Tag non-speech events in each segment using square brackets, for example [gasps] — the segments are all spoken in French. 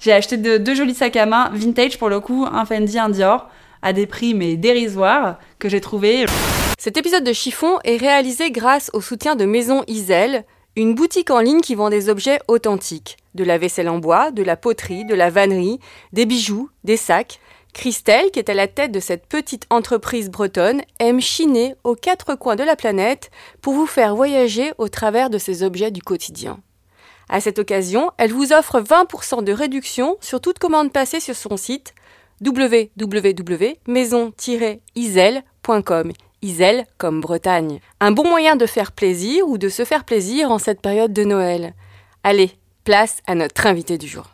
J'ai acheté de- deux jolis sacs à main vintage pour le coup, un Fendi, un Dior, à des prix mais dérisoires que j'ai trouvé. Cet épisode de Chiffon est réalisé grâce au soutien de Maison Isel, une boutique en ligne qui vend des objets authentiques. De la vaisselle en bois, de la poterie, de la vannerie, des bijoux, des sacs. Christelle, qui est à la tête de cette petite entreprise bretonne, aime chiner aux quatre coins de la planète pour vous faire voyager au travers de ces objets du quotidien. À cette occasion, elle vous offre 20% de réduction sur toute commande passée sur son site www.maison-isel.com. Isel comme Bretagne. Un bon moyen de faire plaisir ou de se faire plaisir en cette période de Noël. Allez, place à notre invité du jour.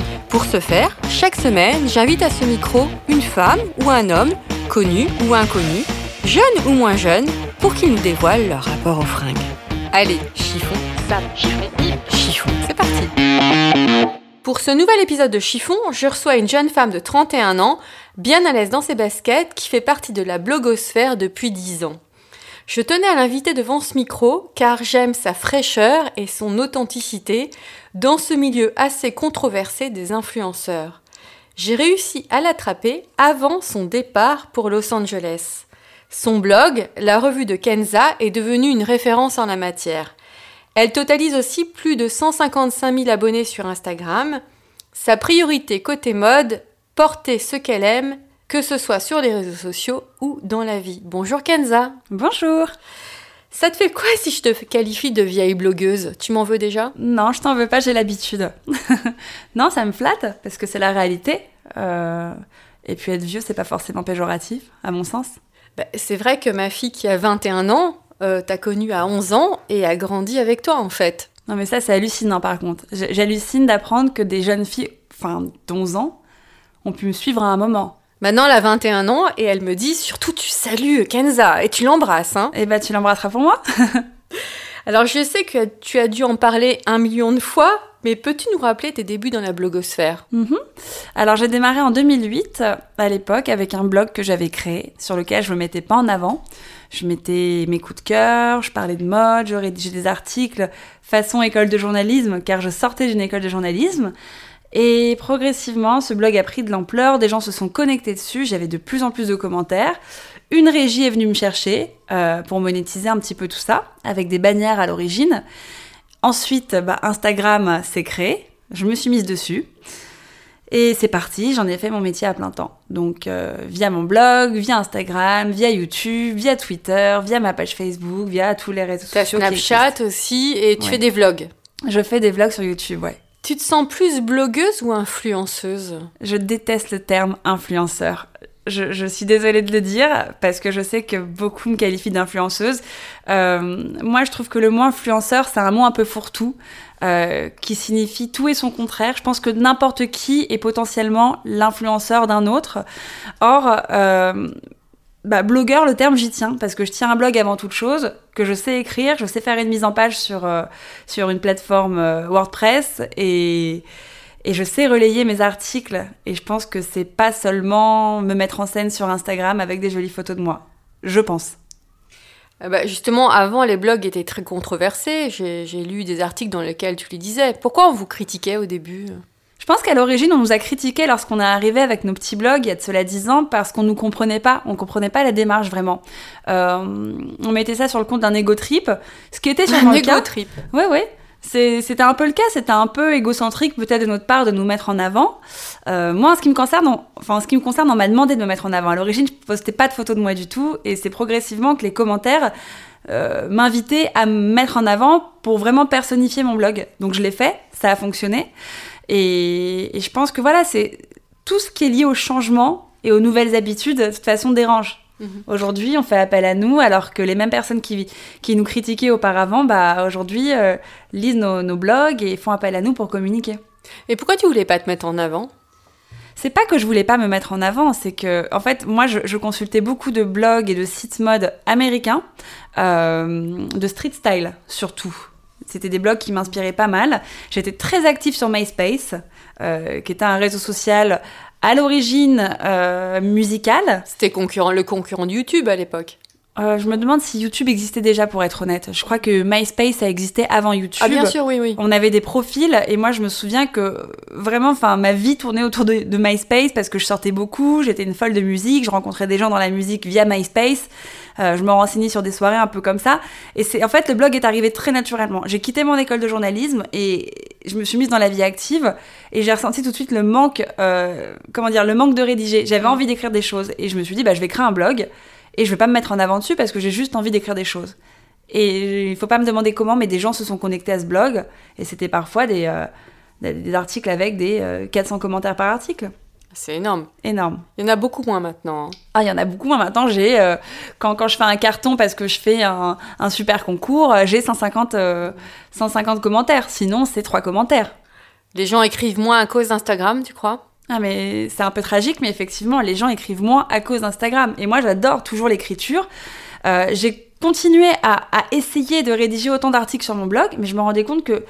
Pour ce faire, chaque semaine, j'invite à ce micro une femme ou un homme, connu ou inconnu, jeune ou moins jeune, pour qu'ils nous dévoilent leur rapport aux fringues. Allez, chiffon, sape, chiffon, chiffon, c'est parti Pour ce nouvel épisode de Chiffon, je reçois une jeune femme de 31 ans, bien à l'aise dans ses baskets, qui fait partie de la blogosphère depuis 10 ans. Je tenais à l'inviter devant ce micro car j'aime sa fraîcheur et son authenticité dans ce milieu assez controversé des influenceurs. J'ai réussi à l'attraper avant son départ pour Los Angeles. Son blog, la revue de Kenza, est devenu une référence en la matière. Elle totalise aussi plus de 155 000 abonnés sur Instagram. Sa priorité côté mode, porter ce qu'elle aime, que ce soit sur les réseaux sociaux ou dans la vie. Bonjour Kenza. Bonjour Ça te fait quoi si je te qualifie de vieille blogueuse? Tu m'en veux déjà? Non, je t'en veux pas, j'ai l'habitude. [laughs] non, ça me flatte, parce que c'est la réalité. Euh, Et puis être vieux, c'est pas forcément péjoratif, à mon sens. Bah, C'est vrai que ma fille qui a 21 ans, euh, t'a connue à 11 ans et a grandi avec toi en fait. Non, mais ça, c'est hallucinant par contre. J'hallucine d'apprendre que des jeunes filles, enfin, d'11 ans, ont pu me suivre à un moment. Maintenant, elle a 21 ans et elle me dit surtout tu salues Kenza et tu l'embrasses. Hein. Et bah, tu l'embrasseras pour moi [laughs] Alors je sais que tu as dû en parler un million de fois, mais peux-tu nous rappeler tes débuts dans la blogosphère? Mhm. Alors j'ai démarré en 2008 euh, à l'époque avec un blog que j'avais créé sur lequel je me mettais pas en avant. Je mettais mes coups de cœur, je parlais de mode, je rédigeais des articles façon école de journalisme car je sortais d'une école de journalisme. Et progressivement, ce blog a pris de l'ampleur, des gens se sont connectés dessus, j'avais de plus en plus de commentaires. Une régie est venue me chercher euh, pour monétiser un petit peu tout ça, avec des bannières à l'origine. Ensuite, bah, Instagram s'est créé, je me suis mise dessus. Et c'est parti, j'en ai fait mon métier à plein temps. Donc euh, via mon blog, via Instagram, via YouTube, via Twitter, via ma page Facebook, via tous les réseaux sociaux. qui Snapchat aussi et tu Ouais. fais des vlogs. Je fais des vlogs sur YouTube, ouais. Tu te sens plus blogueuse ou influenceuse? Je déteste le terme influenceur. Je, je suis désolée de le dire parce que je sais que beaucoup me qualifient d'influenceuse. Euh, moi, je trouve que le mot influenceur, c'est un mot un peu fourre-tout euh, qui signifie tout et son contraire. Je pense que n'importe qui est potentiellement l'influenceur d'un autre. Or, euh, bah, blogueur, le terme, j'y tiens parce que je tiens un blog avant toute chose, que je sais écrire, je sais faire une mise en page sur, euh, sur une plateforme euh, WordPress et, et je sais relayer mes articles. Et je pense que c'est pas seulement me mettre en scène sur Instagram avec des jolies photos de moi. Je pense. Euh, bah, Justement, avant, les blogs étaient très controversés. J'ai lu des articles dans lesquels tu les disais. Pourquoi on vous critiquait au début? Je pense qu'à l'origine, on nous a critiqué lorsqu'on est arrivé avec nos petits blogs il y a de cela 10 ans parce qu'on nous comprenait pas, on comprenait pas la démarche vraiment. Euh, on mettait ça sur le compte d'un ego trip, ce qui était sûrement Un le cas. ego trip. Ouais, ouais. C'était un peu le cas, c'était un peu égocentrique peut-être de notre part de nous mettre en avant. Euh, moi, en ce qui me concerne, on, enfin, en ce qui me concerne, on m'a demandé de me mettre en avant. À l'origine, je postais pas de photos de moi du tout, et c'est progressivement que les commentaires euh, m'invitaient à me mettre en avant pour vraiment personnifier mon blog. Donc je l'ai fait, ça a fonctionné, et, et je pense que voilà, c'est tout ce qui est lié au changement et aux nouvelles habitudes, de toute façon, dérange. Mhm. Aujourd'hui, on fait appel à nous, alors que les mêmes personnes qui, qui nous critiquaient auparavant, bah, aujourd'hui, euh, lisent nos, nos blogs et font appel à nous pour communiquer. Et pourquoi tu voulais pas te mettre en avant? C'est pas que je voulais pas me mettre en avant, c'est que, en fait, moi, je, je consultais beaucoup de blogs et de sites mode américains, euh, de street style surtout. C'était des blogs qui m'inspiraient pas mal. J'étais très active sur MySpace, euh, qui était un réseau social à l'origine euh, musical. C'était concurrent, le concurrent de YouTube à l'époque. Euh, je me demande si YouTube existait déjà, pour être honnête. Je crois que MySpace a existé avant YouTube. Ah bien sûr, oui, oui. On avait des profils et moi je me souviens que vraiment, enfin, ma vie tournait autour de, de MySpace parce que je sortais beaucoup, j'étais une folle de musique, je rencontrais des gens dans la musique via MySpace, euh, je me renseignais sur des soirées un peu comme ça. Et c'est en fait le blog est arrivé très naturellement. J'ai quitté mon école de journalisme et je me suis mise dans la vie active et j'ai ressenti tout de suite le manque, euh, comment dire, le manque de rédiger. J'avais envie d'écrire des choses et je me suis dit bah je vais créer un blog et je vais pas me mettre en avant dessus parce que j'ai juste envie d'écrire des choses. Et il faut pas me demander comment, mais des gens se sont connectés à ce blog et c'était parfois des, euh, des, articles avec des euh, 400 commentaires par article. C'est énorme. Énorme. Il y en a beaucoup moins maintenant. hein. Ah, il y en a beaucoup. Moi, maintenant, j'ai euh, quand, quand je fais un carton parce que je fais un, un super concours, euh, j'ai 150, euh, 150 commentaires. Sinon, c'est trois commentaires. Les gens écrivent moins à cause d'Instagram, tu crois? Mais c'est un peu tragique, mais effectivement, les gens écrivent moins à cause d'Instagram. Et moi, j'adore toujours l'écriture. Euh, j'ai continué à essayer de rédiger autant d'articles sur mon blog, mais je me rendais compte que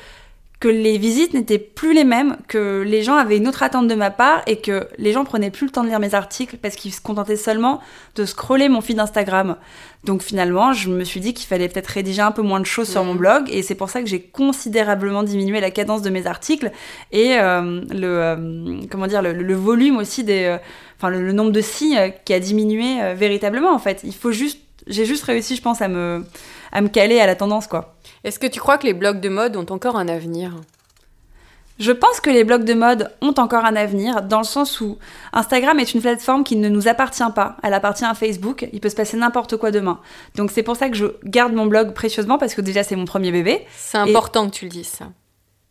que les visites n'étaient plus les mêmes, que les gens avaient une autre attente de ma part et que les gens prenaient plus le temps de lire mes articles parce qu'ils se contentaient seulement de scroller mon feed Instagram. Donc finalement, je me suis dit qu'il fallait peut-être rédiger un peu moins de choses sur mon blog et c'est pour ça que j'ai considérablement diminué la cadence de mes articles et euh, le euh, comment dire le, le volume aussi des euh, enfin le, le nombre de signes qui a diminué euh, véritablement en fait. Il faut juste j'ai juste réussi je pense à me à me caler à la tendance quoi. Est-ce que tu crois que les blogs de mode ont encore un avenir? Je pense que les blogs de mode ont encore un avenir, dans le sens où Instagram est une plateforme qui ne nous appartient pas. Elle appartient à Facebook. Il peut se passer n'importe quoi demain. Donc c'est pour ça que je garde mon blog précieusement, parce que déjà c'est mon premier bébé. C'est important que tu le dises, ça.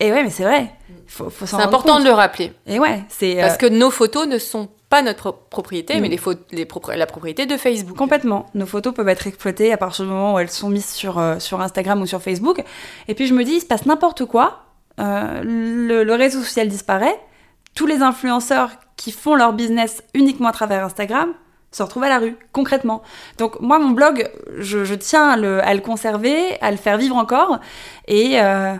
Et ouais, mais c'est vrai. Faut, faut s'en C'est important compte. de le rappeler. Et ouais, c'est euh, Parce que nos photos ne sont pas notre propriété, Mm. mais les pho- les propri- la propriété de Facebook. Complètement. Nos photos peuvent être exploitées à partir du moment où elles sont mises sur, euh, sur Instagram ou sur Facebook. Et puis je me dis, il se passe n'importe quoi. euh, le, le réseau social disparaît. Tous les influenceurs qui font leur business uniquement à travers Instagram se retrouvent à la rue, concrètement. Donc moi, mon blog, je, je tiens à le, à le conserver, à le faire vivre encore. Et, euh,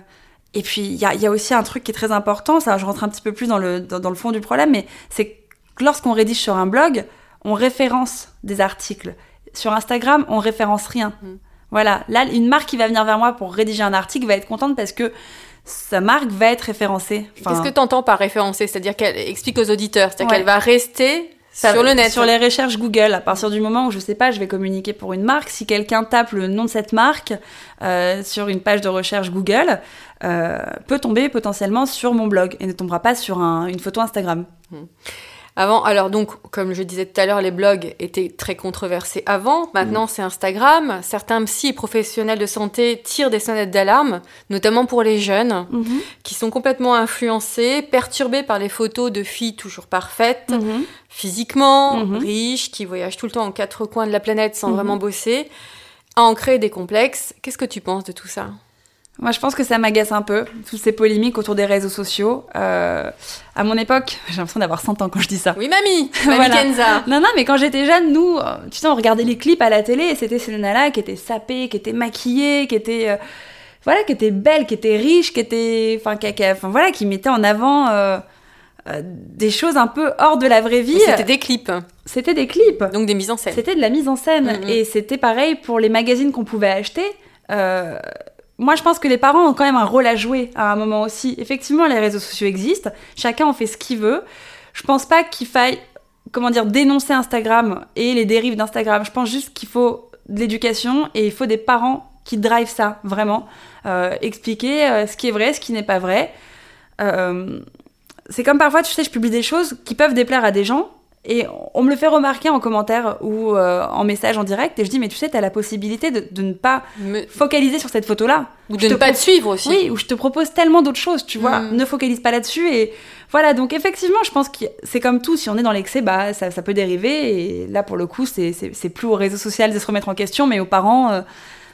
et puis, il y y a aussi un truc qui est très important, ça, je rentre un petit peu plus dans le, dans, dans le fond du problème, mais c'est lorsqu'on rédige sur un blog, on référence des articles. Sur Instagram, on référence rien. Mm. Voilà, là, une marque qui va venir vers moi pour rédiger un article va être contente parce que sa marque va être référencée. Enfin, Qu'est-ce que tu entends par référencer C'est-à-dire qu'elle explique aux auditeurs, c'est-à-dire Ouais. qu'elle va rester ça- sur le net. Sur les recherches Google, à partir du moment où je sais pas, je vais communiquer pour une marque, si quelqu'un tape le nom de cette marque euh, sur une page de recherche Google, euh, peut tomber potentiellement sur mon blog et ne tombera pas sur un- une photo Instagram. Avant, alors donc, comme je disais tout à l'heure, les blogs étaient très controversés avant. Maintenant, c'est Instagram. Certains psy et professionnels de santé tirent des sonnettes d'alarme, notamment pour les jeunes, qui sont complètement influencés, perturbés par les photos de filles toujours parfaites, Mhm. physiquement, Mhm. riches, qui voyagent tout le temps aux quatre coins de la planète sans vraiment bosser, à en créer des complexes. Qu'est-ce que tu penses de tout ça? Moi, je pense que ça m'agace un peu, toutes ces polémiques autour des réseaux sociaux. Euh, à mon époque, [laughs] j'ai l'impression d'avoir 100 ans quand je dis ça. Oui, mamie [laughs] Mamie Voilà. Kenza Non, non, mais quand j'étais jeune, nous, tu sais, on regardait les clips à la télé et c'était ces nanas qui étaient sapées, qui étaient maquillées, qui étaient, euh, voilà, qui étaient belles, qui étaient riches, qui étaient, enfin, qui, qui- enfin, voilà, qui mettaient en avant euh, euh, des choses un peu hors de la vraie vie. C'était des clips, C'était des clips. donc des mises en scène. C'était de la mise en scène. Mhm. Et c'était pareil pour les magazines qu'on pouvait acheter. Euh, moi, je pense que les parents ont quand même un rôle à jouer à un moment aussi. Effectivement, les réseaux sociaux existent, chacun en fait ce qu'il veut. Je pense pas qu'il faille, comment dire, dénoncer Instagram et les dérives d'Instagram. Je pense juste qu'il faut de l'éducation et il faut des parents qui drivent ça, vraiment. Euh, expliquer euh, ce qui est vrai, ce qui n'est pas vrai. Euh, c'est comme parfois, tu sais, je publie des choses qui peuvent déplaire à des gens, et on me le fait remarquer en commentaire ou euh, en message en direct, et je dis, mais tu sais, tu as la possibilité de, de ne pas Me- focaliser sur cette photo-là. Ou Je de ne te pas pro- te suivre aussi. Oui, ou je te propose tellement d'autres choses, tu vois. Mm. Ne focalise pas là-dessus. Et voilà, donc effectivement, je pense que c'est comme tout, si on est dans l'excès, bah, ça, ça peut dériver. Et là, pour le coup, c'est- plus au réseau social de se remettre en question, mais aux parents. euh,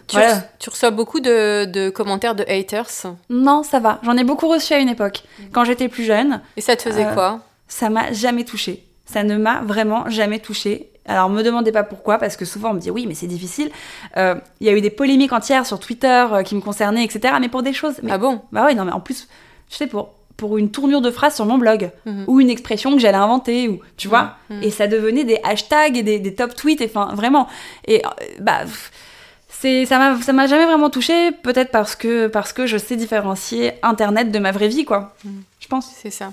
Tu, voilà. re- tu reçois beaucoup de, de commentaires de haters? Non, ça va. J'en ai beaucoup reçu à une époque. Quand j'étais plus jeune, Et ça te faisait Euh, quoi? ça m'a jamais touchée. Ça ne m'a vraiment jamais touchée. Alors, me demandez pas pourquoi, parce que souvent on me dit oui, mais c'est difficile. Euh, Il y a eu des polémiques entières sur Twitter euh, qui me concernaient, etc. Mais pour des choses. Mais Ah bon? Bah ouais, non, mais en plus, tu sais, pour, pour une tournure de phrase sur mon blog, Mhm. ou une expression que j'allais inventer, ou tu vois, Mhm. et ça devenait des hashtags et des, des top tweets, et enfin, vraiment. Et euh, bah. C'est, ça m'a, ça m'a jamais vraiment touché, peut-être parce que, parce que je sais différencier Internet de ma vraie vie, quoi. Mhm. Je pense. C'est ça.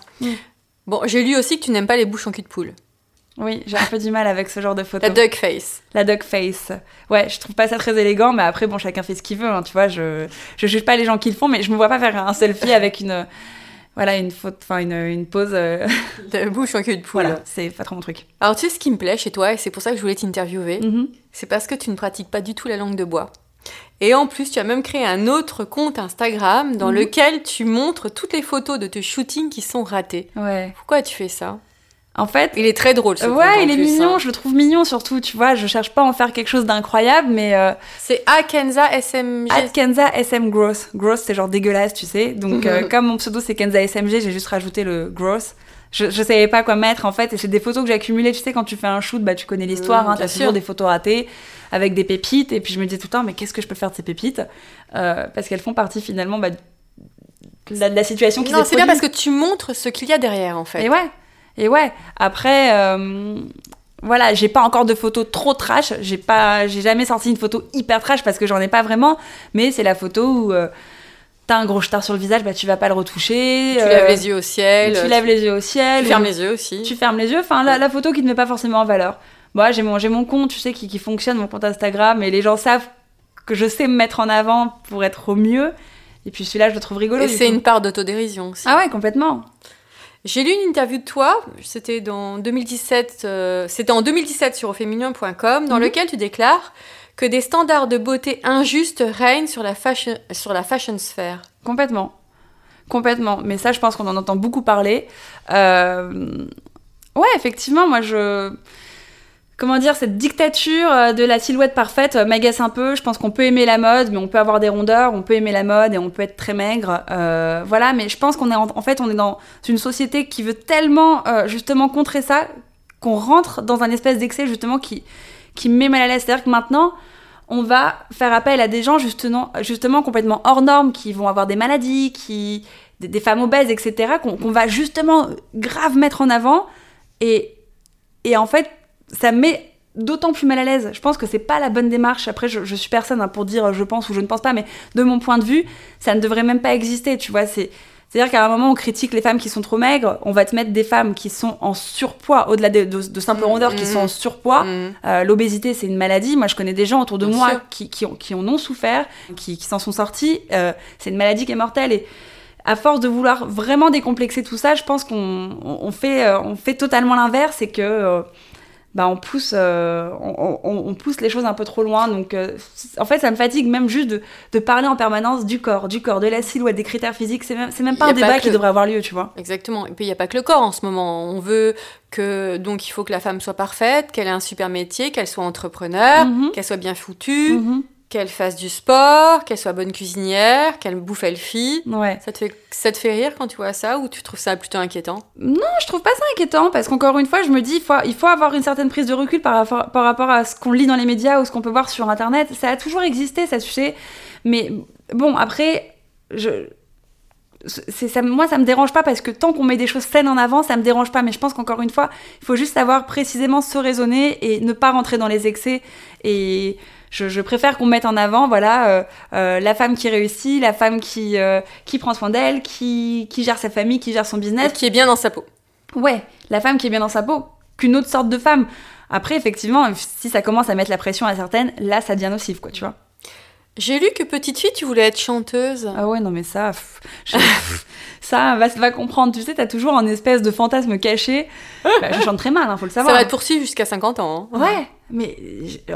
Bon, j'ai lu aussi que tu n'aimes pas les bouches en cul de poule. Oui, j'ai un peu du mal avec ce genre de photo. La duck face. La duck face. Ouais, je trouve pas ça très élégant, mais après, bon, chacun fait ce qu'il veut, hein, tu vois. Je, je juge pas les gens qui le font, mais je me vois pas faire un selfie avec une, voilà, une faute, enfin, une, une pose. euh, De bouche en cul de poule. voilà, c'est pas trop mon truc. Alors, tu sais ce qui me plaît chez toi, et c'est pour ça que je voulais t'interviewer, Mhm. c'est parce que tu ne pratiques pas du tout la langue de bois. Et en plus, tu as même créé un autre compte Instagram dans Mhm. lequel tu montres toutes les photos de tes shootings qui sont ratés. Ouais. Pourquoi tu fais ça? En fait, Il est très drôle ce ouais, il est plus, mignon, hein. je le trouve mignon surtout, tu vois. Je cherche pas à en faire quelque chose d'incroyable, mais euh, C'est Akenza SMG. at Kenza SM Gross. Gross, c'est genre dégueulasse, tu sais. Donc, euh, [laughs] comme mon pseudo c'est Kenza SMG, j'ai juste rajouté le Gross. Je, je savais pas quoi mettre en fait, et c'est des photos que j'ai accumulées. Tu sais, quand tu fais un shoot, bah tu connais l'histoire, Mhm, hein, t'as sûr. toujours des photos ratées avec des pépites, et puis je me disais tout le temps, mais qu'est-ce que je peux faire de ces pépites? Euh, Parce qu'elles font partie finalement bah, de, la, de la situation qui Non, c'est bien parce que tu montres ce qu'il y a derrière en fait. Et ouais, et ouais. Après, euh, voilà, j'ai pas encore de photos trop trash. J'ai pas, j'ai jamais sorti une photo hyper trash parce que j'en ai pas vraiment. Mais c'est la photo où euh, t'as un gros star sur le visage, bah tu vas pas le retoucher. Tu euh, lèves les yeux au ciel. Tu lèves les yeux au ciel. Tu fermes les yeux aussi. Tu fermes les yeux. Enfin, la, la photo qui ne met pas forcément en valeur. Moi, j'ai mon, mon compte, tu sais, qui, qui fonctionne, mon compte Instagram, et les gens savent que je sais me mettre en avant pour être au mieux. Et puis celui-là, je le trouve rigolo. Et c'est une part d'autodérision aussi. Ah ouais, complètement. J'ai lu une interview de toi, c'était dans 2017, euh, c'était en 2017 sur auféminin.com, dans Mhm. lequel tu déclares que des standards de beauté injustes règnent sur la fashion, sur la fashion sphère. Complètement. Complètement. Mais ça, je pense qu'on en entend beaucoup parler. Euh, Ouais, effectivement, moi, je. Comment dire, cette dictature euh, de la silhouette parfaite euh, m'agace un peu. Je pense qu'on peut aimer la mode, mais on peut avoir des rondeurs, on peut aimer la mode et on peut être très maigre. Euh, voilà, mais je pense qu'on est en, en fait, on est dans une société qui veut tellement euh, justement contrer ça qu'on rentre dans un espèce d'excès justement qui, qui me met mal à l'aise. C'est-à-dire que maintenant, on va faire appel à des gens justement, justement complètement hors normes, qui vont avoir des maladies, qui, des, femmes obèses, etc., qu'on qu'on va justement grave mettre en avant. Et, et en fait, ça me met d'autant plus mal à l'aise. Je pense que c'est pas la bonne démarche. Après, je, je suis personne hein, pour dire je pense ou je ne pense pas, mais de mon point de vue, ça ne devrait même pas exister. Tu vois, c'est. C'est-à-dire qu'à un moment, on critique les femmes qui sont trop maigres, on va te mettre des femmes qui sont en surpoids, au-delà de, de, de simples Mhm, rondeurs, qui mhm. sont en surpoids. Mhm. Euh, L'obésité, c'est une maladie. Moi, je connais des gens autour de Bien moi qui, qui, ont- qui en ont souffert, qui, qui s'en sont sortis. Euh, c'est une maladie qui est mortelle. Et à force de vouloir vraiment décomplexer tout ça, je pense qu'on on, on fait, euh, on fait totalement l'inverse et que euh, bah, on, pousse, euh, on, on- on pousse les choses un peu trop loin. Donc, euh, en fait, ça me fatigue même juste de, de parler en permanence du corps, du corps, de la silhouette, des critères physiques. C'est même, c'est même pas un pas débat que qui devrait avoir lieu, tu vois. Exactement. Et puis il n'y a pas que le corps en ce moment. On veut que donc il faut que la femme soit parfaite, qu'elle ait un super métier, qu'elle soit entrepreneur, Mhm. qu'elle soit bien foutue, Mhm. Qu'elle fasse du sport, qu'elle soit bonne cuisinière, qu'elle bouffe elle fille. Ouais. Ça te fait ça te fait rire quand tu vois ça ou tu trouves ça plutôt inquiétant? Non, je trouve pas ça inquiétant parce qu'encore une fois, je me dis, il faut, il faut avoir une certaine prise de recul par rapport, par rapport à ce qu'on lit dans les médias ou ce qu'on peut voir sur Internet. Ça a toujours existé, ça, tu sais. Mais bon, après, je, ça, moi ça me dérange pas parce que tant qu'on met des choses saines en avant, ça me dérange pas. Mais je pense qu'encore une fois, il faut juste savoir précisément se raisonner et ne pas rentrer dans les excès. Et je, je préfère qu'on mette en avant, voilà, euh, euh, la femme qui réussit, la femme qui euh, qui prend soin d'elle, qui qui gère sa famille, qui gère son business. Qui est bien dans sa peau. Ouais, la femme qui est bien dans sa peau, qu'une autre sorte de femme. Après, effectivement, si ça commence à mettre la pression à certaines, là, ça devient nocif, quoi, tu vois. J'ai lu que petite fille, tu voulais être chanteuse. Ah ouais, non, mais ça, pff, je- [laughs] ça, va, va comprendre. Tu sais, t'as toujours un espèce de fantasme caché. Bah, je chante très mal, hein, faut le Ça savoir. va te poursuivre jusqu'à 50 ans. hein. Ouais, mais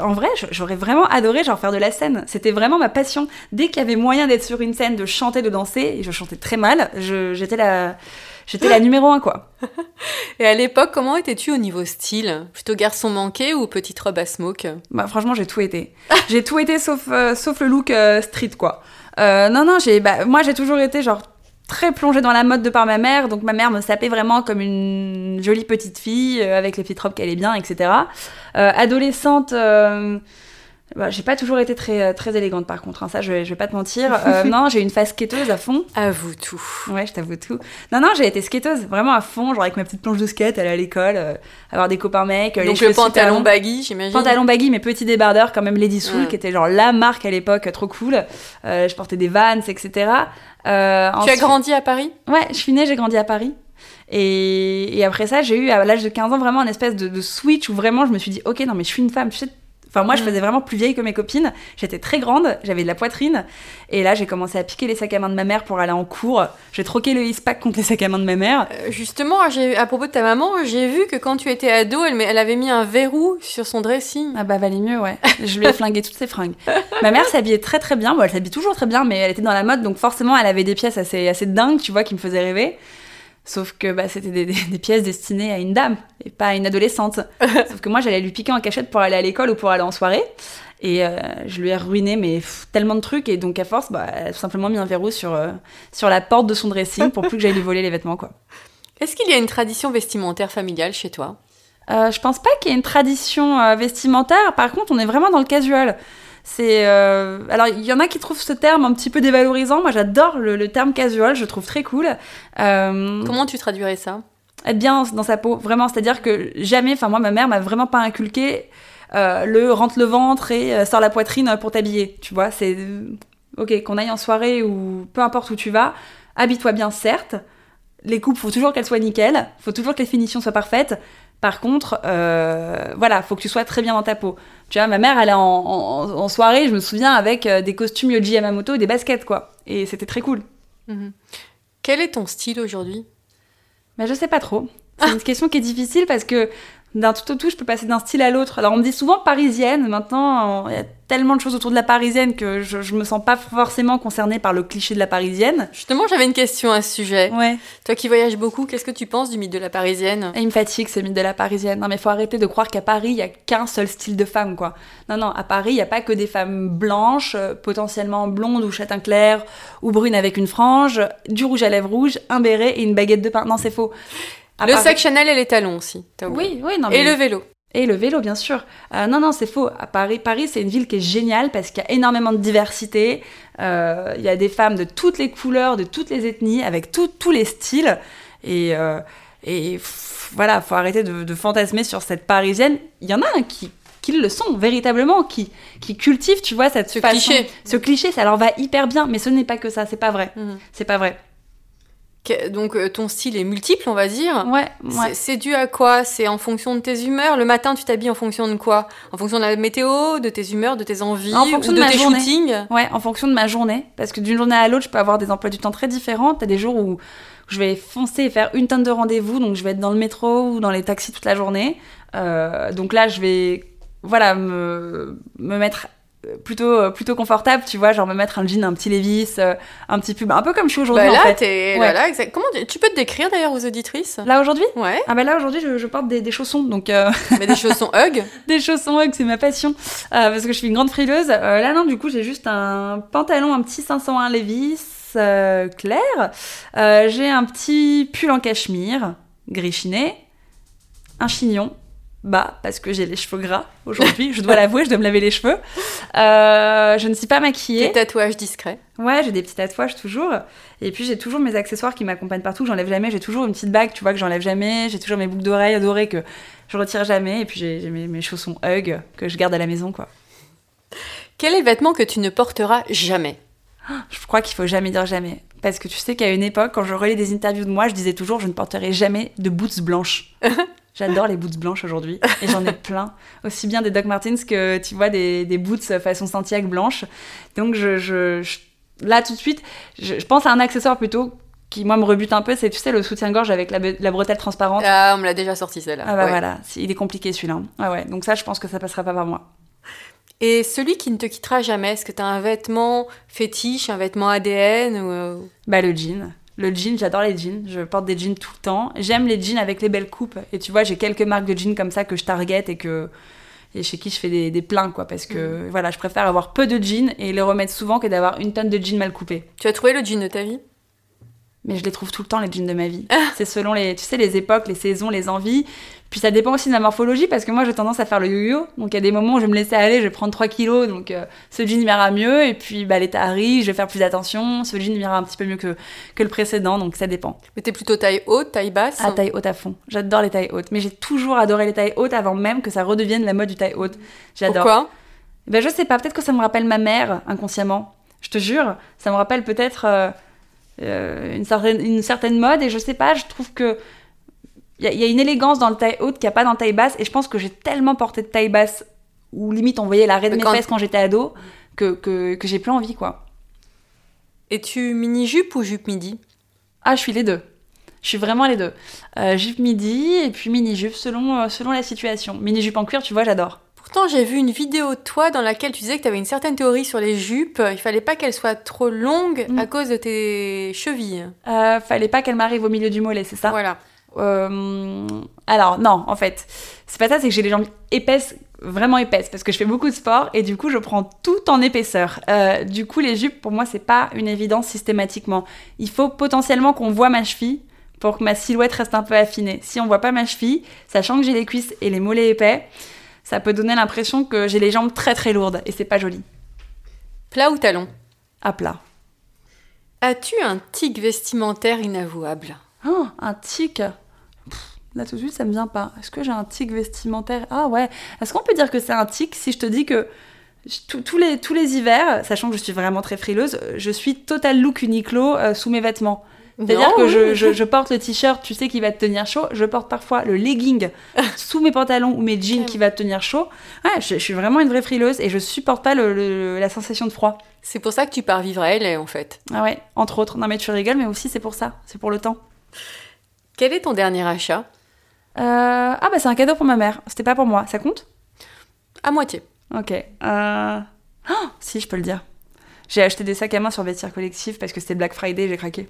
en vrai, j'aurais vraiment adoré genre faire de la scène. C'était vraiment ma passion. Dès qu'il y avait moyen d'être sur une scène, de chanter, de danser, et je chantais très mal, j'étais la, j'étais la numéro un quoi. [laughs] Et à l'époque, comment étais-tu au niveau style? Plutôt garçon manqué ou petite robe à smoke? Bah franchement, j'ai tout été. [laughs] J'ai tout été sauf euh, sauf le look euh, street quoi. Euh, non non, j'ai bah, moi j'ai toujours été genre très plongée dans la mode de par ma mère, donc ma mère me sapait vraiment comme une jolie petite fille euh, avec les petites robes qu'elle est bien, etc. Euh, adolescente, euh, bah, j'ai pas toujours été très euh, très élégante par contre, hein, ça je vais, je vais pas te mentir. Euh, [laughs] non, j'ai eu une phase skateuse à fond. Avoue tout. Ouais, je t'avoue tout. Non, non, j'ai été skateuse, vraiment à fond, genre avec ma petite planche de skate, aller à l'école, euh, avoir des copains mecs, euh, les Donc cheveux le pantalon baggy, j'imagine. Pantalon baggy, mais petit débardeur, quand même Lady Soul, qui était genre la marque à l'époque, trop cool. Je portais des Vans, etc. Tu as grandi à Paris? Ouais, je suis née, j'ai grandi à Paris. Et, et après ça, j'ai eu à l'âge de 15 ans vraiment un espèce de, de switch où vraiment je me suis dit, ok, non, mais je suis une femme. Tu sais, Enfin, moi, je Mm. faisais vraiment plus vieille que mes copines. J'étais très grande, j'avais de la poitrine. Et là, j'ai commencé à piquer les sacs à main de ma mère pour aller en cours. J'ai troqué le Ispac contre les sacs à main de ma mère. Euh, Justement, à propos de ta maman, j'ai vu que quand tu étais ado, elle, elle avait mis un verrou sur son dressing. Ah bah valait mieux, ouais. [laughs] Je lui ai flingué toutes ses fringues. Ma mère s'habillait très très bien. Bon, elle s'habille toujours très bien, mais elle était dans la mode, donc forcément, elle avait des pièces assez, assez dingues, tu vois, qui me faisaient rêver. Sauf que bah, c'était des, des- des pièces destinées à une dame et pas à une adolescente. [laughs] Sauf que moi, j'allais lui piquer en cachette pour aller à l'école ou pour aller en soirée. Et euh, je lui ai ruiné mais pff, tellement de trucs. Et donc, à force, bah, elle a tout simplement mis un verrou sur, euh, sur la porte de son dressing pour plus que j'aille lui voler les vêtements, quoi. Est-ce qu'il y a une tradition vestimentaire familiale chez toi? Euh, je pense pas qu'il y ait une tradition euh, vestimentaire. Par contre, on est vraiment dans le casual. C'est euh, alors il y en a qui trouvent ce terme un petit peu dévalorisant. Moi, j'adore le, le terme casual. Je trouve très cool. Euh, Comment tu traduirais ça? être bien dans sa peau, vraiment. C'est-à-dire que jamais, enfin moi, ma mère m'a vraiment pas inculqué euh, le rentre le ventre et sort la poitrine pour t'habiller. Tu vois, c'est ok qu'on aille en soirée ou peu importe où tu vas, habille-toi bien, certes. Les coupes, faut toujours qu'elles soient nickel, faut toujours que les finitions soient parfaites. Par contre, euh, voilà, faut que tu sois très bien dans ta peau. Tu vois, ma mère, elle est en, en- en soirée, je me souviens, avec euh, des costumes Yoji Yamamoto et des baskets, quoi. Et c'était très cool. Mhm. Quel est ton style aujourd'hui? Mais je sais pas trop. C'est une question qui est difficile parce que d'un tout au tout, je peux passer d'un style à l'autre. Alors on me dit souvent parisienne. Maintenant, il y a tellement de choses autour de la parisienne que je, je me sens pas forcément concernée par le cliché de la parisienne. Justement, j'avais une question à ce sujet. Ouais. Toi qui voyages beaucoup, qu'est-ce que tu penses du mythe de la parisienne? Et il me fatigue ce mythe de la parisienne. Non mais faut arrêter de croire qu'à Paris, il y a qu'un seul style de femme, quoi. Non, non, à Paris, il y a pas que des femmes blanches, euh, potentiellement blondes ou châtain clair, ou brunes avec une frange, du rouge à lèvres rouge, un béret et une baguette de pain. Non, c'est faux. À Le sac Chanel et les talons aussi. Oui, oui, non Et le vélo. Et le vélo, bien sûr. Euh, non, non, c'est faux. À Paris, Paris, c'est une ville qui est géniale parce qu'il y a énormément de diversité. Euh, Il y a des femmes de toutes les couleurs, de toutes les ethnies, avec tout- tous les styles. Et, euh, et pff, voilà, faut arrêter de, de fantasmer sur cette parisienne. Il y en a un qui, qui le sont véritablement, qui, qui cultivent, tu vois, cette Ce façon- cliché. Ce cliché, ça leur va hyper bien, mais ce n'est pas que ça. C'est pas vrai. Mhm. C'est pas vrai. Donc euh, ton style est multiple, on va dire. Ouais, C'est- ouais. C'est dû à quoi? C'est en fonction de tes humeurs? Le matin, tu t'habilles en fonction de quoi? En fonction de la météo, de tes humeurs, de tes envies En fonction ou de de, ma tes journée. shootings? Ouais, en fonction de ma journée. Parce que d'une journée à l'autre, je peux avoir des emplois du temps très différents. T'as des jours où je vais foncer et faire une tonne de rendez-vous, donc je vais être dans le métro ou dans les taxis toute la journée. Euh, donc là, je vais, voilà, me, me mettre plutôt, plutôt confortable, tu vois, genre me mettre un jean, un petit Levi's, euh, un petit pub, un peu comme je suis aujourd'hui Bah en fait. t'es Ouais. voilà, exact. Comment tu- tu peux te décrire d'ailleurs aux auditrices? Là aujourd'hui? Ouais, Ah bah là aujourd'hui, je, je porte des, des chaussons, donc euh, [laughs] mais des chaussons Hug? [laughs] des chaussons Hug, c'est ma passion, Euh, parce que je suis une grande frileuse. Euh, là non, du coup j'ai juste un pantalon, un petit 501 Levi's euh, clair. Euh, j'ai un petit pull en cachemire, gris chiné, un chignon, bas parce que j'ai les cheveux gras aujourd'hui. je dois l'avouer, je dois me laver les cheveux. Euh, je ne suis pas maquillée. Des tatouages discrets. Ouais, j'ai des petits tatouages toujours. Et puis j'ai toujours mes accessoires qui m'accompagnent partout, que j'enlève jamais. J'ai toujours une petite bague, tu vois, que j'enlève jamais. J'ai toujours mes boucles d'oreilles dorées que je retire jamais. Et puis j'ai j'ai mes, mes chaussons Hug que je garde à la maison, quoi. Quel est le vêtement que tu ne porteras jamais? Je crois qu'il faut jamais dire jamais. Parce que tu sais qu'à une époque, quand je relis des interviews de moi, je disais toujours je ne porterai jamais de boots blanches. [laughs] J'adore les boots blanches aujourd'hui et j'en ai plein. Aussi bien des Doc Martens que tu vois des, des boots façon Santiago blanche. Donc je, je- je- là tout de suite, je, je pense à un accessoire plutôt qui moi me rebute un peu, c'est tu sais le soutien-gorge avec la, bretelle transparente. Ah, on me l'a déjà sorti celle-là. Ah bah Ouais. voilà, c'est- il est compliqué celui-là. Ah ouais, donc ça je pense que ça passera pas par moi. Et celui qui ne te quittera jamais, est-ce que tu as un vêtement fétiche, un vêtement ADN ou... euh, Bah le jean. Le jean, j'adore les jeans. Je porte des jeans tout le temps. J'aime les jeans avec les belles coupes. Et tu vois, j'ai quelques marques de jeans comme ça que je target et que et chez qui je fais des, des pleins quoi parce que voilà, je préfère avoir peu de jeans et les remettre souvent que d'avoir une tonne de jeans mal coupés. Tu as trouvé le jean de ta vie? Mais je les trouve tout le temps les jeans de ma vie. C'est selon les tu sais les époques, les saisons, les envies. Puis ça dépend aussi de ma morphologie parce que moi j'ai tendance à faire le yo-yo. Donc il y a des moments où je vais me laisser aller, je vais prendre 3 kilos. Donc euh, ce jean m'ira mieux. Et puis bah, l'été arrive, je vais faire plus attention. Ce jean m'ira un petit peu mieux que, que le précédent. Donc ça dépend. Mais t'es plutôt taille haute, taille basse? À taille haute à fond. J'adore les tailles hautes. Mais j'ai toujours adoré les tailles hautes avant même que ça redevienne la mode du taille haute. J'adore. Pourquoi? Ben je sais pas, peut-être que ça me rappelle ma mère inconsciemment. Je te jure, ça me rappelle peut-être euh, euh, une, certaine, une certaine mode et je sais pas, je trouve que il y, a- il y a une élégance dans le taille haute qu'il n'y a pas dans le taille basse et je pense que j'ai tellement porté de taille basse où limite on voyait l'arrêt de Mais mes quand- fesses quand j'étais ado que, que, que j'ai plus envie quoi. Es-tu mini-jupe ou jupe midi? Ah, je suis les deux. Je suis vraiment les deux. Euh, jupe midi et puis mini-jupe selon, euh, selon la situation. Mini-jupe en cuir, tu vois, j'adore. Pourtant, j'ai vu une vidéo de toi dans laquelle tu disais que tu avais une certaine théorie sur les jupes. Il fallait pas qu'elles soient trop longues Mm. à cause de tes chevilles. Euh, fallait pas qu'elle m'arrive au milieu du mollet, c'est ça? Voilà. Euh, alors non, en fait, c'est pas ça, c'est que j'ai les jambes épaisses, vraiment épaisses, parce que je fais beaucoup de sport et du coup je prends tout en épaisseur. Euh, du coup les jupes pour moi c'est pas une évidence systématiquement. Il faut potentiellement qu'on voit ma cheville pour que ma silhouette reste un peu affinée. Si on voit pas ma cheville, sachant que j'ai les cuisses et les mollets épais, ça peut donner l'impression que j'ai les jambes très très lourdes et c'est pas joli. Plat ou talon À plat. As-tu un tic vestimentaire inavouable Oh, un tic. Pff, Là tout de suite, ça me vient pas. Est-ce que j'ai un tic vestimentaire? Ah ouais. Est-ce qu'on peut dire que c'est un tic si je te dis que je- tous- tous les, tous les hivers, sachant que je suis vraiment très frileuse, je suis total look Uniqlo euh, sous mes vêtements? C'est-à-dire que je, je- je porte le t-shirt, tu sais, qui va te tenir chaud. Je porte parfois le legging [laughs] sous mes pantalons ou mes jeans qui va te tenir chaud. Ouais, je, je suis vraiment une vraie frileuse et je supporte pas le- le- la sensation de froid. C'est pour ça que tu pars vivre à LA en fait. Ah ouais, entre autres. Non mais tu rigoles, mais aussi c'est pour ça. C'est pour le temps. Quel est ton dernier achat? Euh, Ah bah c'est un cadeau pour ma mère. C'était pas pour moi. Ça compte? À moitié. Ok. Euh... oh, [gasps] si, je peux le dire. J'ai acheté des sacs à main sur Vestiaire Collectif parce que c'était Black Friday et j'ai craqué.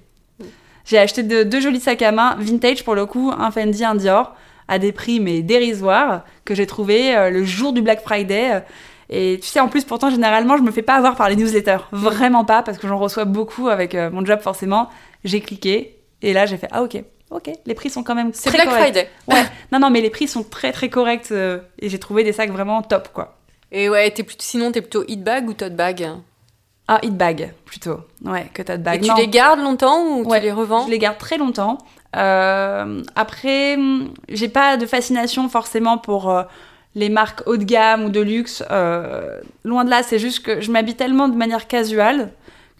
J'ai acheté de- deux jolis sacs à main, vintage pour le coup, un Fendi, un Dior, à des prix mais dérisoires, que j'ai trouvé euh, le jour du Black Friday. euh, Et tu sais, en plus, pourtant, généralement, je me fais pas avoir par les newsletters. Vraiment pas, parce que j'en reçois beaucoup avec euh, mon job, forcément. J'ai cliqué, et là, j'ai fait Ah, ok, ok, les prix sont quand même C'est très Black corrects. Friday. [laughs] Ouais, non, non, mais les prix sont très, très corrects, et j'ai trouvé des sacs vraiment top, quoi. Et ouais, plutôt, sinon t'es plutôt hit bag ou tote bag? Ah, hit bag, plutôt. Ouais, que tote bag. Et tu les gardes longtemps ou Ouais, tu les revends Je les garde très longtemps. Euh, après, hum, j'ai pas de fascination forcément pour euh, les marques haut de gamme ou de luxe. Euh, loin de là, c'est juste que je m'habille tellement de manière casuale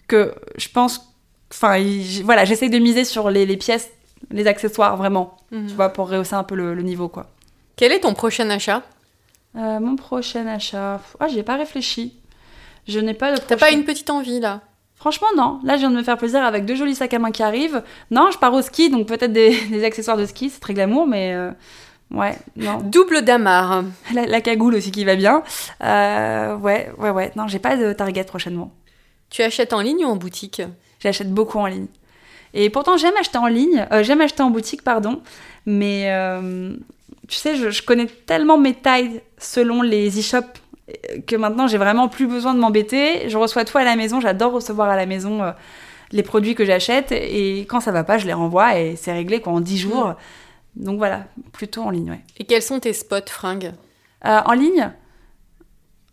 que je pense. Enfin, voilà, j'essaie de miser sur les, les pièces, les accessoires vraiment, Mhm. tu vois, pour rehausser un peu le, le niveau, quoi. Quel est ton prochain achat? Euh, mon prochain achat. Ah, j'y ai pas réfléchi. Je n'ai pas de. T'as pas une petite envie là? Franchement, non. Là, je viens de me faire plaisir avec deux jolis sacs à main qui arrivent. Non, je pars au ski, donc peut-être des, [laughs] des accessoires de ski, c'est très glamour, mais euh, ouais, non. Double damar. La, la cagoule aussi qui va bien. Euh, ouais, ouais, ouais. Non, j'ai pas de target prochainement. Tu achètes en ligne ou en boutique? J'achète beaucoup en ligne. Et pourtant, j'aime acheter en ligne, euh, j'aime acheter en boutique, pardon, mais euh, tu sais, je, je connais tellement mes tailles selon les e-shops que maintenant, j'ai vraiment plus besoin de m'embêter. Je reçois tout à la maison, j'adore recevoir à la maison euh, les produits que j'achète, et quand ça va pas, je les renvoie, et c'est réglé quoi, en 10 jours. Donc voilà, plutôt en ligne, ouais. Et quels sont tes spots fringues? Euh, en ligne?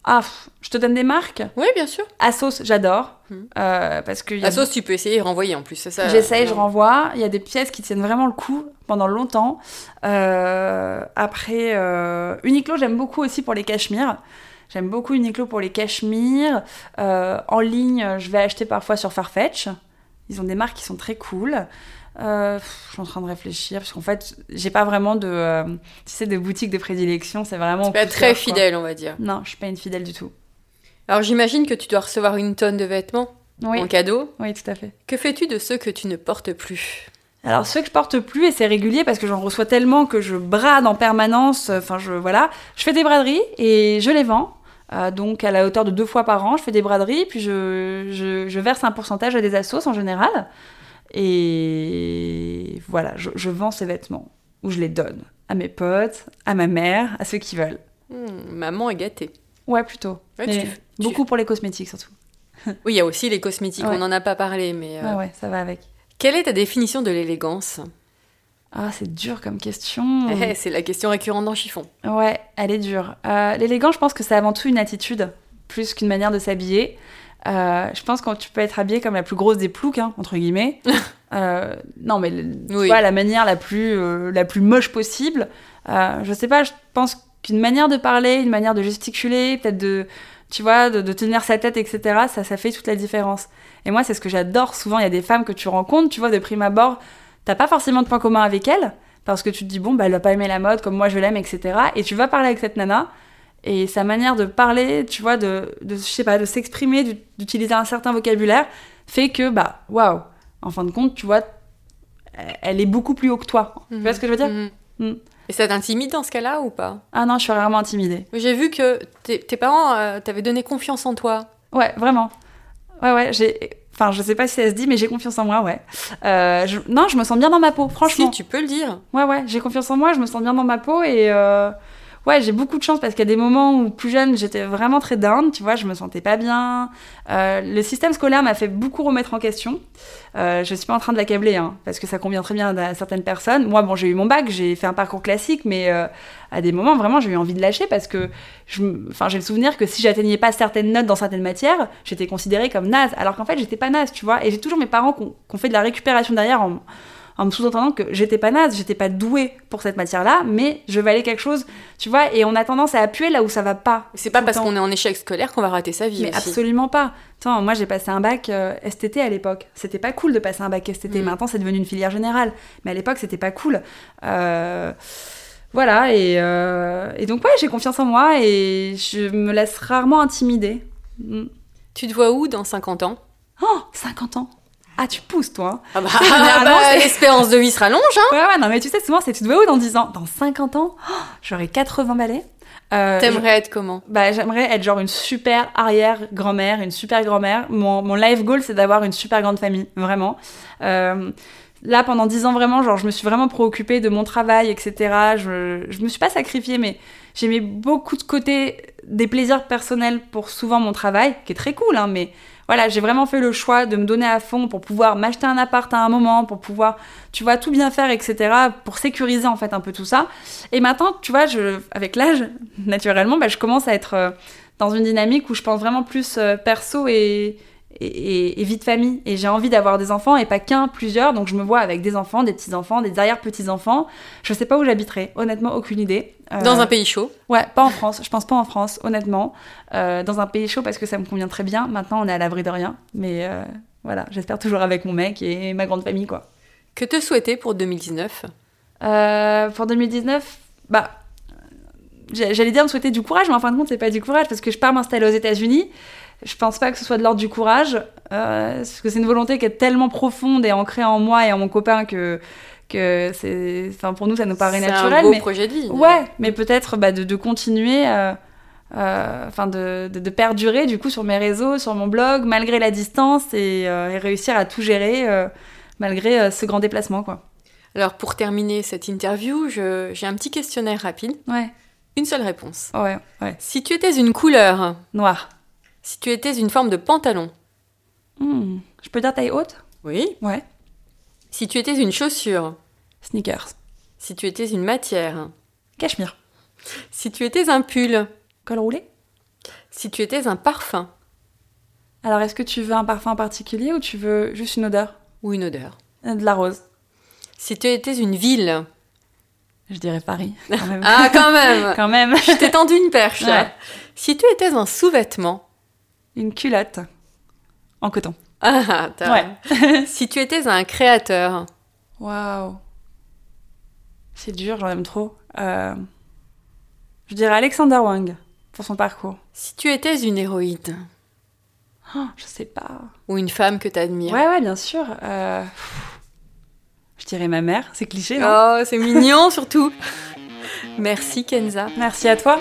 Ah, je te donne des marques? Oui, bien sûr. Asos, j'adore. Mhm. Euh, parce que y a La sauce, tu peux essayer et renvoyer en plus, c'est ça J'essaye, je renvoie. Il y a des pièces qui tiennent vraiment le coup pendant longtemps. Euh, après, euh, Uniqlo, j'aime beaucoup aussi pour les cachemires. J'aime beaucoup Uniqlo pour les cachemires. Euh, en ligne, je vais acheter parfois sur Farfetch. Ils ont des marques qui sont très cool. Euh, je suis en train de réfléchir parce qu'en fait, j'ai pas vraiment de, euh, tu sais, de boutique de prédilection. C'est vraiment. De très fidèle, on va dire. Non, je suis pas une fidèle du tout. Alors j'imagine que tu dois recevoir une tonne de vêtements Oui, en cadeau. oui, tout à fait. Que fais-tu de ceux que tu ne portes plus? Alors ceux que je porte plus et c'est régulier parce que j'en reçois tellement que je brade en permanence. Enfin je voilà, je fais des braderies et je les vends. Euh, donc à la hauteur de deux fois par an, je fais des braderies puis je, je, je verse un pourcentage à des assos en général. Et voilà, je, je vends ces vêtements ou je les donne à mes potes, à ma mère, à ceux qui veulent. Hmm, Maman est gâtée. Ouais plutôt. Ouais, tu- beaucoup pour les cosmétiques surtout. Oui, il y a aussi les cosmétiques, Ouais. on n'en a pas parlé, mais... euh, ouais, ça va avec. Quelle est ta définition de l'élégance Ah c'est dur comme question. Eh, C'est la question récurrente dans Chiffon. Ouais, elle est dure. Euh, L'élégance, je pense que c'est avant tout une attitude, plus qu'une manière de s'habiller. Euh, je pense que tu peux être habillée comme la plus grosse des ploucs, hein, entre guillemets. [laughs] Euh, non, mais tu Oui. vois, la manière la plus, euh, la plus moche possible. Je sais pas, je pense qu'une manière de parler, une manière de gesticuler, peut-être de, tu vois, de, de tenir sa tête, etc., ça, ça fait toute la différence. Et moi, c'est ce que j'adore. Souvent, il y a des femmes que tu rencontres, tu vois, de prime abord, t'as pas forcément de point commun avec elles, parce que tu te dis, bon, bah, elle va pas aimer la mode comme moi je l'aime, etc. Et tu vas parler avec cette nana, et sa manière de parler, tu vois, de, de je sais pas, de s'exprimer, d'ut- d'utiliser un certain vocabulaire, fait que, bah, waouh, en fin de compte, tu vois, elle- est beaucoup plus haut que toi. Tu vois ce que je veux dire? Mhm. Mm. Et ça t'intimide dans ce cas-là ou pas? Ah non, je suis rarement intimidée. J'ai vu que tes, tes parents euh, t'avaient donné confiance en toi. Ouais, vraiment. Ouais, ouais, j'ai. Enfin, je sais pas si ça se dit, mais j'ai confiance en moi, ouais. Euh, je- Non, je me sens bien dans ma peau, franchement. Si, tu peux le dire. Ouais, ouais, j'ai confiance en moi, je me sens bien dans ma peau et euh, ouais, j'ai beaucoup de chance parce qu'il y a des moments où plus jeune, j'étais vraiment très down, tu vois, je me sentais pas bien. Euh, le système scolaire m'a fait beaucoup remettre en question. Euh, je suis pas en train de l'accabler, hein, parce que ça convient très bien à certaines personnes. Moi, bon, j'ai eu mon bac, j'ai fait un parcours classique, mais euh, à des moments, vraiment, j'ai eu envie de lâcher parce que, j'ai le souvenir que si j'atteignais pas certaines notes dans certaines matières, j'étais considérée comme naze, alors qu'en fait, j'étais pas naze, tu vois. Et j'ai toujours mes parents qui ont, qui ont fait de la récupération derrière en, en me sous-entendant que j'étais pas naze, j'étais pas douée pour cette matière-là, mais je valais quelque chose, tu vois, et on a tendance à appuyer là où ça va pas. C'est pas parce qu'on est en échec scolaire qu'on va rater sa vie Mais aussi. absolument pas. Attends, moi j'ai passé un bac euh, STT à l'époque. C'était pas cool de passer un bac STT. Mm. Maintenant c'est devenu une filière générale. Mais à l'époque c'était pas cool. Euh, Voilà, et, euh, et donc ouais, j'ai confiance en moi et je me laisse rarement intimider. Mm. Tu te vois où dans 50 ans? Oh, 50 ans Ah, tu pousses toi hein. Ah bah, [laughs] généralement, c'est- l'espérance de vie se rallonge, hein Ouais, ouais, non mais tu sais, souvent c'est tu te vois où dans 10 ans? Dans 50 ans oh, J'aurai 80 balais. Euh, T'aimerais être comment? Bah, j'aimerais être genre une super arrière-grand-mère, une super grand-mère. Mon, mon life goal, c'est d'avoir une super grande famille, vraiment. Euh, là, pendant dix ans, vraiment, genre, je me suis vraiment préoccupée de mon travail, etc. Je, je me suis pas sacrifiée, mais j'ai mis beaucoup de côté des plaisirs personnels pour souvent mon travail, qui est très cool, hein, mais voilà, j'ai vraiment fait le choix de me donner à fond pour pouvoir m'acheter un appart à un moment, pour pouvoir, tu vois, tout bien faire, etc., pour sécuriser en fait un peu tout ça. Et maintenant, tu vois, je, avec l'âge, [laughs] naturellement, bah, je commence à être euh, dans une dynamique où je pense vraiment plus euh, perso et, et, et- et vie de famille. Et j'ai envie d'avoir des enfants et pas qu'un, plusieurs. Donc je me vois avec des enfants, des petits-enfants, des arrière-petits-enfants. Je sais pas où j'habiterai, honnêtement, aucune idée. Euh, Dans un pays chaud. Ouais, pas en France. Je pense pas en France, honnêtement. Euh, dans un pays chaud parce que ça me convient très bien. Maintenant, on est à l'abri de rien. Mais euh, voilà, j'espère toujours avec mon mec et ma grande famille, quoi. Que te souhaiter pour 2019 Euh, pour 2019, bah, j'allais dire me souhaiter du courage, mais en fin de compte, c'est pas du courage parce que je pars m'installer aux États-Unis. Je pense pas que ce soit de l'ordre du courage, euh, parce que c'est une volonté qui est tellement profonde et ancrée en moi et en mon copain que, que c'est, enfin, pour nous, ça nous paraît C'est naturel. un beau mais... projet de vie. Ouais, mais peut-être bah, de, de continuer, euh, euh, enfin de, de, de perdurer du coup sur mes réseaux, sur mon blog, malgré la distance et, et réussir à tout gérer malgré ce grand déplacement, quoi. Alors pour terminer cette interview, j'ai un petit questionnaire rapide. Ouais, Une seule réponse. ouais, ouais. Si tu étais une couleur, Noir. Si tu étais une forme de pantalon, Hmm, Je peux dire taille haute? Oui. Ouais. Si tu étais une chaussure, Sneakers. Si tu étais une matière. Cachemire. Si tu étais un pull. Col roulé? Si tu étais un parfum. Alors, est-ce que tu veux un parfum en particulier ou tu veux juste une odeur? Ou une odeur. Euh, De la rose. Si tu étais une ville. Je dirais Paris. Quand. Ah, quand même [laughs] quand même. Je t'ai tendu une perche. Ouais. Si tu étais un sous-vêtement. Une culotte. En coton. Ah, t'as- Ouais. [laughs] si tu étais un créateur. Waouh. C'est dur, j'en aime trop. Euh, Je dirais Alexander Wang pour son parcours. Si tu étais une héroïne. Oh, je sais pas. Ou une femme que t'admires. Ouais, ouais, bien sûr. Euh, Je dirais ma mère, c'est cliché, non? Oh, c'est mignon surtout. Merci Kenza. Merci à toi.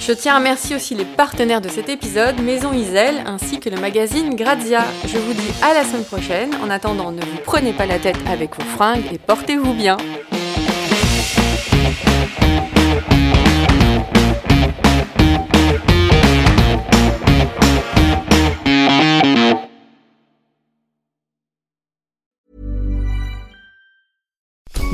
Je tiens à remercier aussi les partenaires de cet épisode, Maison Isel, ainsi que le magazine Grazia. Je vous dis à la semaine prochaine. En attendant, ne vous prenez pas la tête avec vos fringues et portez-vous bien.